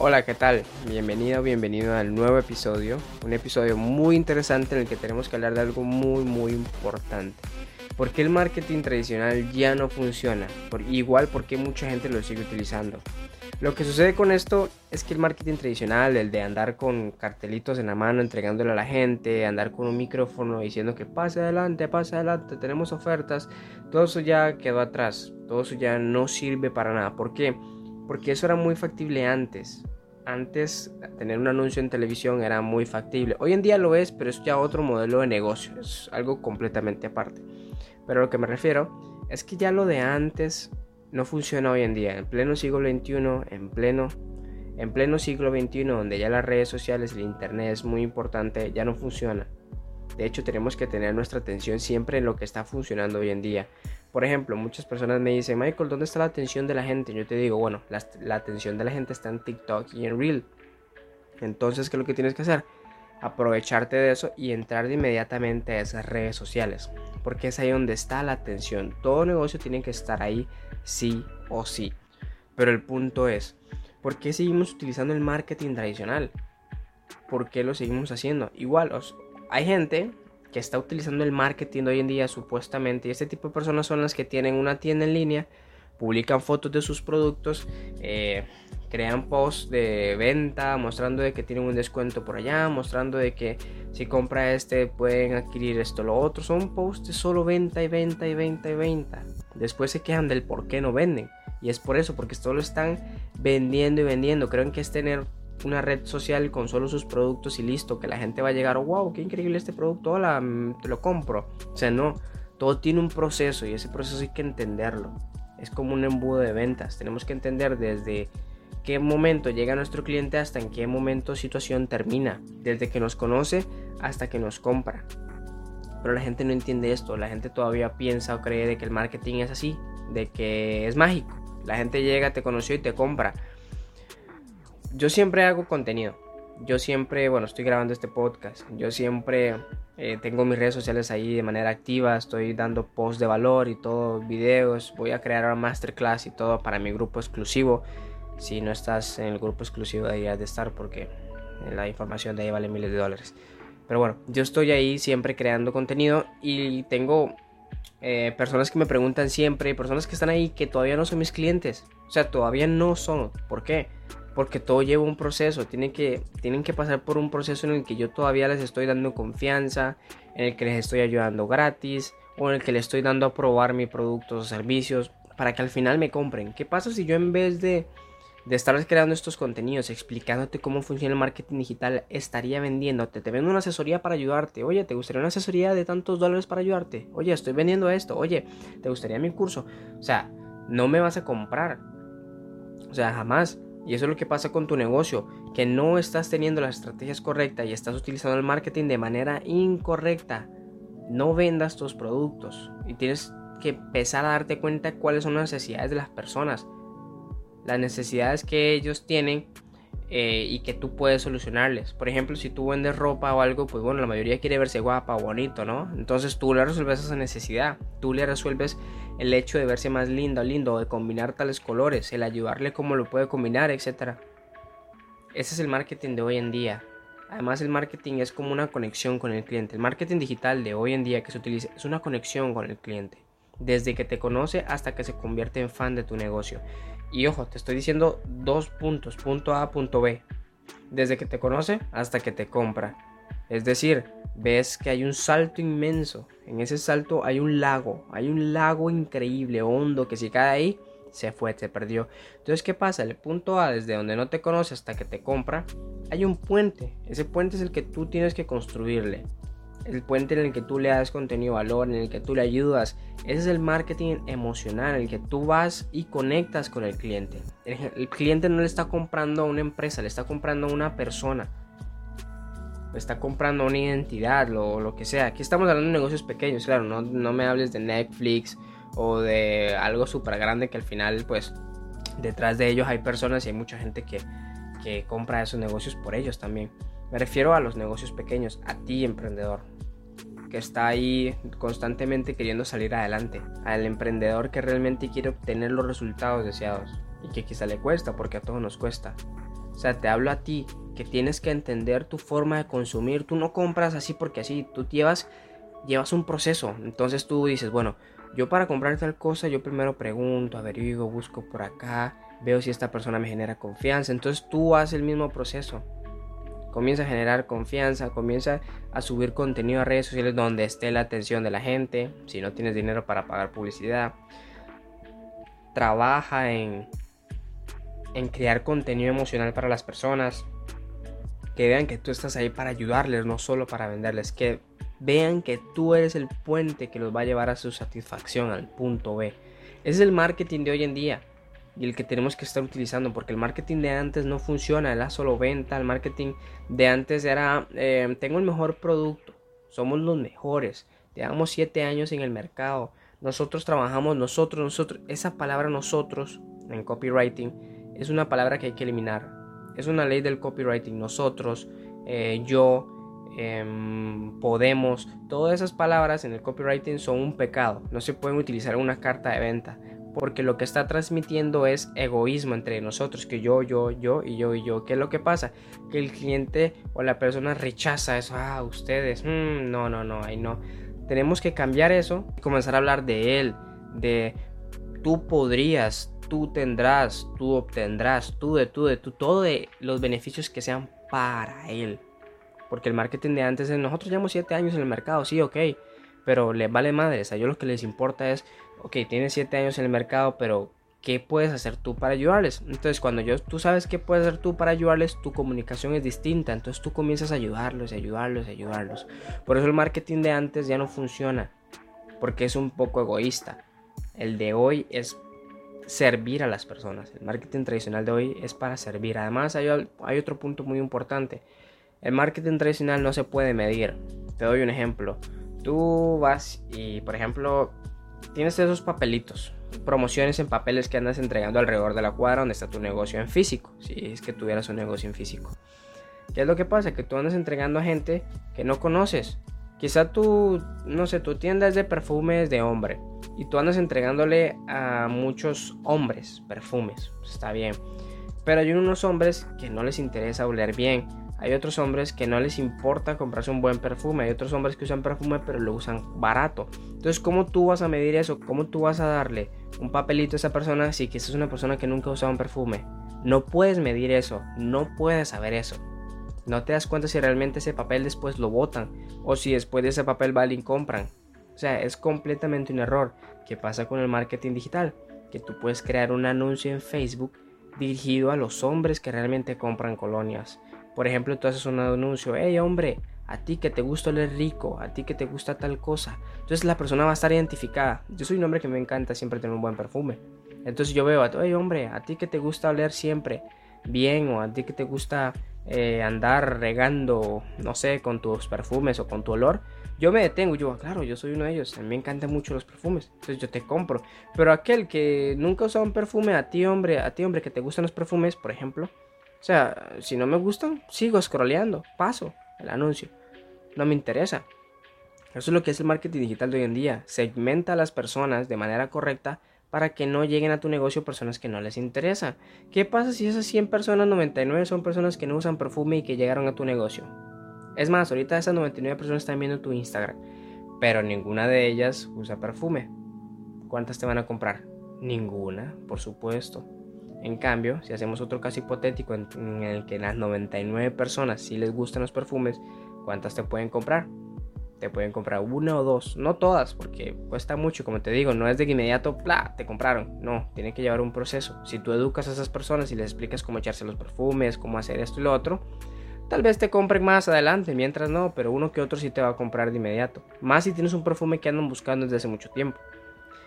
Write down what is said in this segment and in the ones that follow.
Hola, ¿qué tal? Bienvenido, bienvenido al nuevo episodio. Un episodio muy interesante en el que tenemos que hablar de algo muy, muy importante. ¿Por qué el marketing tradicional ya no funciona? Por, igual, ¿por qué mucha gente lo sigue utilizando? Lo que sucede con esto es que el marketing tradicional, el de andar con cartelitos en la mano entregándole a la gente, andar con un micrófono diciendo que pase adelante, pase adelante, tenemos ofertas, todo eso ya quedó atrás, todo eso ya no sirve para nada. ¿Por qué? Porque eso era muy factible antes. Antes tener un anuncio en televisión era muy factible. Hoy en día lo es, pero es ya otro modelo de negocio. Es algo completamente aparte. Pero lo que me refiero es que ya lo de antes no funciona hoy en día. En pleno siglo XXI, en pleno, en pleno siglo XXI, donde ya las redes sociales, el Internet es muy importante, ya no funciona. De hecho, tenemos que tener nuestra atención siempre en lo que está funcionando hoy en día. Por ejemplo, muchas personas me dicen, Michael, ¿dónde está la atención de la gente? Yo te digo, bueno, la, atención de la gente está en TikTok y en Reel. Entonces, ¿qué es lo que tienes que hacer? Aprovecharte de eso y entrar de inmediatamente a esas redes sociales. Porque es ahí donde está la atención. Todo negocio tiene que estar ahí sí o sí. Pero el punto es, ¿por qué seguimos utilizando el marketing tradicional? ¿Por qué lo seguimos haciendo? Igual, hay gente que está utilizando el marketing hoy en día supuestamente y este tipo de personas son las que tienen una tienda en línea, publican fotos de sus productos, eh, crean posts de venta mostrando de que tienen un descuento por allá, mostrando de que si compra este pueden adquirir esto, lo otro, son posts de solo venta y venta y venta y venta. Después se quejan del por qué no venden. Y es por eso, porque solo están vendiendo y vendiendo. Creen que es tener una red social con solo sus productos y listo, que la gente va a llegar, wow, qué increíble este producto, hola, mm, te lo compro. O sea, no, todo tiene un proceso y ese proceso hay que entenderlo. Es como un embudo de ventas, tenemos que entender desde qué momento llega nuestro cliente hasta en qué momento situación termina, desde que nos conoce hasta que nos compra. Pero la gente no entiende esto, la gente todavía piensa o cree de que el marketing es así, de que es mágico. La gente llega, te conoció y te compra yo siempre hago contenido. Yo siempre, bueno, estoy grabando este podcast. Yo siempre eh, tengo mis redes sociales ahí de manera activa. Estoy dando posts de valor y todo, videos. Voy a crear una masterclass y todo para mi grupo exclusivo. Si no estás en el grupo exclusivo, has de estar porque la información de ahí vale miles de dólares. Pero bueno, yo estoy ahí siempre creando contenido y tengo eh, personas que me preguntan siempre, personas que están ahí que todavía no son mis clientes. O sea, todavía no son. ¿Por qué? Porque todo lleva un proceso, tienen que, tienen que pasar por un proceso en el que yo todavía les estoy dando confianza, en el que les estoy ayudando gratis o en el que les estoy dando a probar mis productos o servicios para que al final me compren. ¿Qué pasa si yo en vez de, de estarles creando estos contenidos, explicándote cómo funciona el marketing digital, estaría vendiéndote? Te vendo una asesoría para ayudarte. Oye, ¿te gustaría una asesoría de tantos dólares para ayudarte? Oye, estoy vendiendo esto. Oye, ¿te gustaría mi curso? O sea, no me vas a comprar. O sea, jamás. Y eso es lo que pasa con tu negocio, que no estás teniendo las estrategias correctas y estás utilizando el marketing de manera incorrecta. No vendas tus productos y tienes que empezar a darte cuenta cuáles son las necesidades de las personas. Las necesidades que ellos tienen eh, y que tú puedes solucionarles. Por ejemplo, si tú vendes ropa o algo, pues bueno, la mayoría quiere verse guapa, bonito, ¿no? Entonces tú le resuelves esa necesidad, tú le resuelves el hecho de verse más lindo, lindo, de combinar tales colores, el ayudarle cómo lo puede combinar, etc. Ese es el marketing de hoy en día. Además el marketing es como una conexión con el cliente. El marketing digital de hoy en día que se utiliza es una conexión con el cliente. Desde que te conoce hasta que se convierte en fan de tu negocio. Y ojo, te estoy diciendo dos puntos, punto A, punto B. Desde que te conoce hasta que te compra. Es decir, ves que hay un salto inmenso. En ese salto hay un lago, hay un lago increíble, hondo, que si cae ahí, se fue, se perdió. Entonces, ¿qué pasa? El punto A, desde donde no te conoce hasta que te compra, hay un puente. Ese puente es el que tú tienes que construirle el puente en el que tú le das contenido valor, en el que tú le ayudas. Ese es el marketing emocional, en el que tú vas y conectas con el cliente. El, cliente no le está comprando a una empresa, le está comprando a una persona. Está comprando una identidad, lo, lo que sea. Aquí estamos hablando de negocios pequeños, claro, no, no me hables de Netflix o de algo súper grande que al final, pues, detrás de ellos hay personas y hay mucha gente que, que compra esos negocios por ellos también. Me refiero a los negocios pequeños, a ti emprendedor, que está ahí constantemente queriendo salir adelante, al emprendedor que realmente quiere obtener los resultados deseados y que quizá le cuesta porque a todos nos cuesta. O sea, te hablo a ti, que tienes que entender tu forma de consumir. Tú no compras así porque así, tú llevas, llevas un proceso. Entonces tú dices, bueno, yo para comprar tal cosa, yo primero pregunto, averiguo, busco por acá, veo si esta persona me genera confianza. Entonces tú haces el mismo proceso. Comienza a generar confianza, comienza a subir contenido a redes sociales donde esté la atención de la gente. Si no tienes dinero para pagar publicidad, trabaja en en crear contenido emocional para las personas. Que vean que tú estás ahí para ayudarles, no solo para venderles. Que vean que tú eres el puente que los va a llevar a su satisfacción, al punto B. Es el marketing de hoy en día y el que tenemos que estar utilizando porque el marketing de antes no funciona, era solo venta, el marketing de antes era eh, tengo el mejor producto, somos los mejores, llevamos 7 años en el mercado, nosotros trabajamos, nosotros, nosotros, esa palabra nosotros en copywriting es una palabra que hay que eliminar. Es una ley del copywriting. Nosotros, eh, yo, em, podemos, todas esas palabras en el copywriting son un pecado. No se pueden utilizar en una carta de venta. Porque lo que está transmitiendo es egoísmo entre nosotros, que yo, yo, yo y yo y yo. ¿Qué es lo que pasa? Que el cliente o la persona rechaza eso. Ah, ustedes, mm, no, no, no, ahí no. Tenemos que cambiar eso y comenzar a hablar de él, de tú podrías, tú tendrás, tú obtendrás, tú de tú de tú, todo de los beneficios que sean para él. Porque el marketing de antes, nosotros llevamos 7 años en el mercado, sí, ok, pero les vale madre, a ellos lo que les importa es, ok, tienes 7 años en el mercado, pero ¿qué puedes hacer tú para ayudarles? Entonces, cuando yo, tú sabes qué puedes hacer tú para ayudarles, tu comunicación es distinta, entonces tú comienzas a ayudarlos, ayudarlos, ayudarlos. Por eso el marketing de antes ya no funciona, porque es un poco egoísta. El de hoy es servir a las personas. El marketing tradicional de hoy es para servir. Además hay, hay otro punto muy importante. El marketing tradicional no se puede medir. Te doy un ejemplo. Tú vas y, por ejemplo, tienes esos papelitos, promociones en papeles que andas entregando alrededor de la cuadra donde está tu negocio en físico, si es que tuvieras un negocio en físico. ¿Qué es lo que pasa? Que tú andas entregando a gente que no conoces. Quizá tú, no sé, tu tienda es de perfumes de hombre y tú andas entregándole a muchos hombres perfumes, pues, está bien. Pero hay unos hombres que no les interesa oler bien. Hay otros hombres que no les importa comprarse un buen perfume. Hay otros hombres que usan perfume pero lo usan barato. Entonces, ¿cómo tú vas a medir eso? ¿Cómo tú vas a darle un papelito a esa persona si que es una persona que nunca ha usado un perfume? No puedes medir eso. No puedes saber eso. No te das cuenta si realmente ese papel después lo botan o si después de ese papel valen y compran. O sea, es completamente un error. ¿Qué pasa con el marketing digital? Que tú puedes crear un anuncio en Facebook dirigido a los hombres que realmente compran colonias. Por ejemplo, tú haces un anuncio, hey hombre, a ti que te gusta oler rico, a ti que te gusta tal cosa. Entonces la persona va a estar identificada. Yo soy un hombre que me encanta siempre tener un buen perfume. Entonces yo veo, hey hombre, a ti que te gusta oler siempre bien o a ti que te gusta eh, andar regando, no sé, con tus perfumes o con tu olor, yo me detengo, yo, claro, yo soy uno de ellos, a mí me encantan mucho los perfumes, entonces yo te compro. Pero aquel que nunca usado un perfume, a ti hombre, a ti hombre que te gustan los perfumes, por ejemplo, o sea, si no me gustan, sigo scrolleando, paso el anuncio, no me interesa. Eso es lo que es el marketing digital de hoy en día, segmenta a las personas de manera correcta para que no lleguen a tu negocio personas que no les interesa. ¿Qué pasa si esas 100 personas, 99 son personas que no usan perfume y que llegaron a tu negocio? Es más, ahorita esas 99 personas están viendo tu Instagram, pero ninguna de ellas usa perfume. ¿Cuántas te van a comprar? Ninguna, por supuesto. En cambio, si hacemos otro caso hipotético en, el que las 99 personas sí les gustan los perfumes, ¿cuántas te pueden comprar? Te pueden comprar una o dos, no todas, porque cuesta mucho, como te digo, no es de inmediato, ¡pla! te compraron. No, tiene que llevar un proceso. Si tú educas a esas personas y les explicas cómo echarse los perfumes, cómo hacer esto y lo otro, Tal vez te compren más adelante, mientras no, pero uno que otro sí te va a comprar de inmediato. Más si tienes un perfume que andan buscando desde hace mucho tiempo.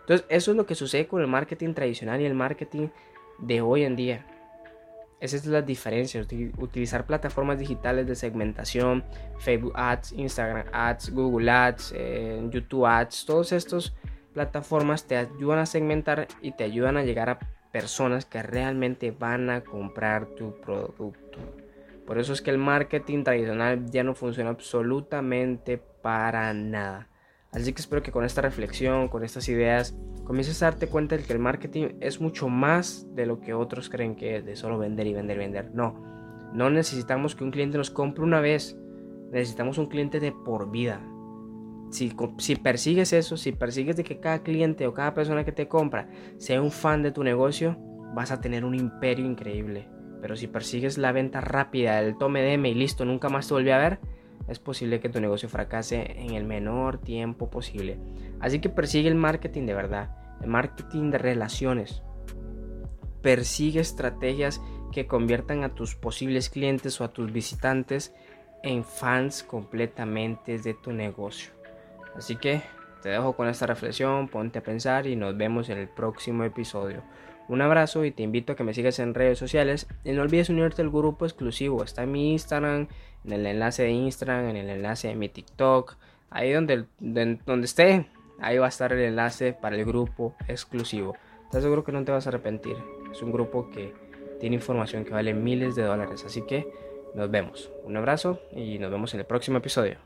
Entonces, eso es lo que sucede con el marketing tradicional y el marketing de hoy en día. Esas son las diferencias. Utilizar plataformas digitales de segmentación, Facebook Ads, Instagram Ads, Google Ads, eh, YouTube Ads, todas estas plataformas te ayudan a segmentar y te ayudan a llegar a personas que realmente van a comprar tu producto. Por eso es que el marketing tradicional ya no funciona absolutamente para nada. Así que espero que con esta reflexión, con estas ideas, comiences a darte cuenta de que el marketing es mucho más de lo que otros creen que es, de solo vender y vender y vender. No, No necesitamos que un cliente nos compre una vez, necesitamos un cliente de por vida. Si, si, persigues eso, si persigues de que cada cliente o cada persona que te compra sea un fan de tu negocio, vas a tener un imperio increíble. Pero si persigues la venta rápida, el tome deme y listo, nunca más te volví a ver, es posible que tu negocio fracase en el menor tiempo posible. Así que persigue el marketing de verdad, el marketing de relaciones. Persigue estrategias que conviertan a tus posibles clientes o a tus visitantes en fans completamente de tu negocio. Así que te dejo con esta reflexión, ponte a pensar y nos vemos en el próximo episodio. Un abrazo y te invito a que me sigas en redes sociales y no olvides unirte al grupo exclusivo. Está en mi Instagram, en el enlace de Instagram, en el enlace de mi TikTok, ahí donde, donde esté, ahí va a estar el enlace para el grupo exclusivo. Te seguro que no te vas a arrepentir. Es un grupo que tiene información que vale miles de dólares. Así que nos vemos. Un abrazo y nos vemos en el próximo episodio.